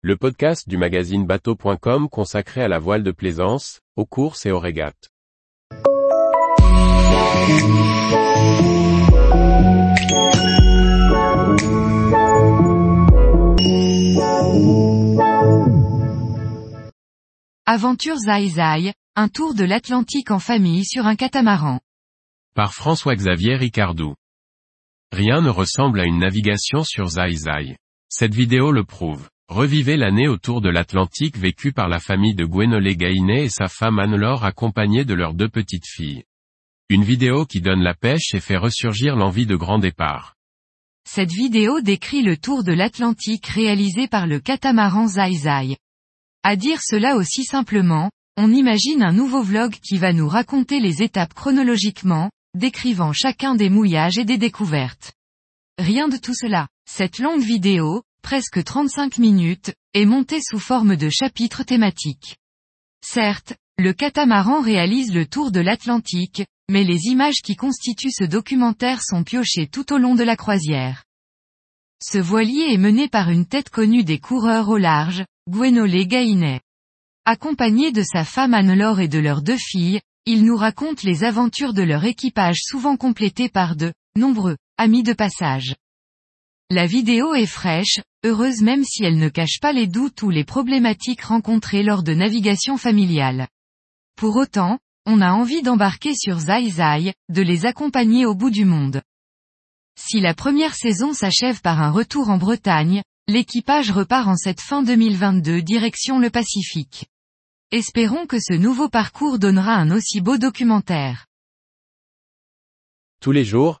le podcast du magazine bateau.com consacré à la voile de plaisance, aux courses et aux régates. Aventure Zai un tour de l'Atlantique en famille sur un catamaran. Par François-Xavier Ricardou. Rien ne ressemble à une navigation sur Zai Cette vidéo le prouve. Revivez l'année autour de l'Atlantique vécue par la famille de Gwenolé Gainet et sa femme Anne-Laure accompagnée de leurs deux petites filles. Une vidéo qui donne la pêche et fait ressurgir l'envie de grand départ. Cette vidéo décrit le tour de l'Atlantique réalisé par le catamaran Zai À dire cela aussi simplement, on imagine un nouveau vlog qui va nous raconter les étapes chronologiquement, décrivant chacun des mouillages et des découvertes. Rien de tout cela. Cette longue vidéo, presque 35 minutes, est montée sous forme de chapitres thématiques. Certes, le catamaran réalise le tour de l'Atlantique, mais les images qui constituent ce documentaire sont piochées tout au long de la croisière. Ce voilier est mené par une tête connue des coureurs au large, Gwenolé Gainet. Accompagné de sa femme Anne-Laure et de leurs deux filles, il nous raconte les aventures de leur équipage souvent complété par de nombreux amis de passage. La vidéo est fraîche, heureuse même si elle ne cache pas les doutes ou les problématiques rencontrées lors de navigation familiale. Pour autant, on a envie d'embarquer sur Zai Zai, de les accompagner au bout du monde. Si la première saison s'achève par un retour en Bretagne, l'équipage repart en cette fin 2022 direction le Pacifique. Espérons que ce nouveau parcours donnera un aussi beau documentaire. Tous les jours,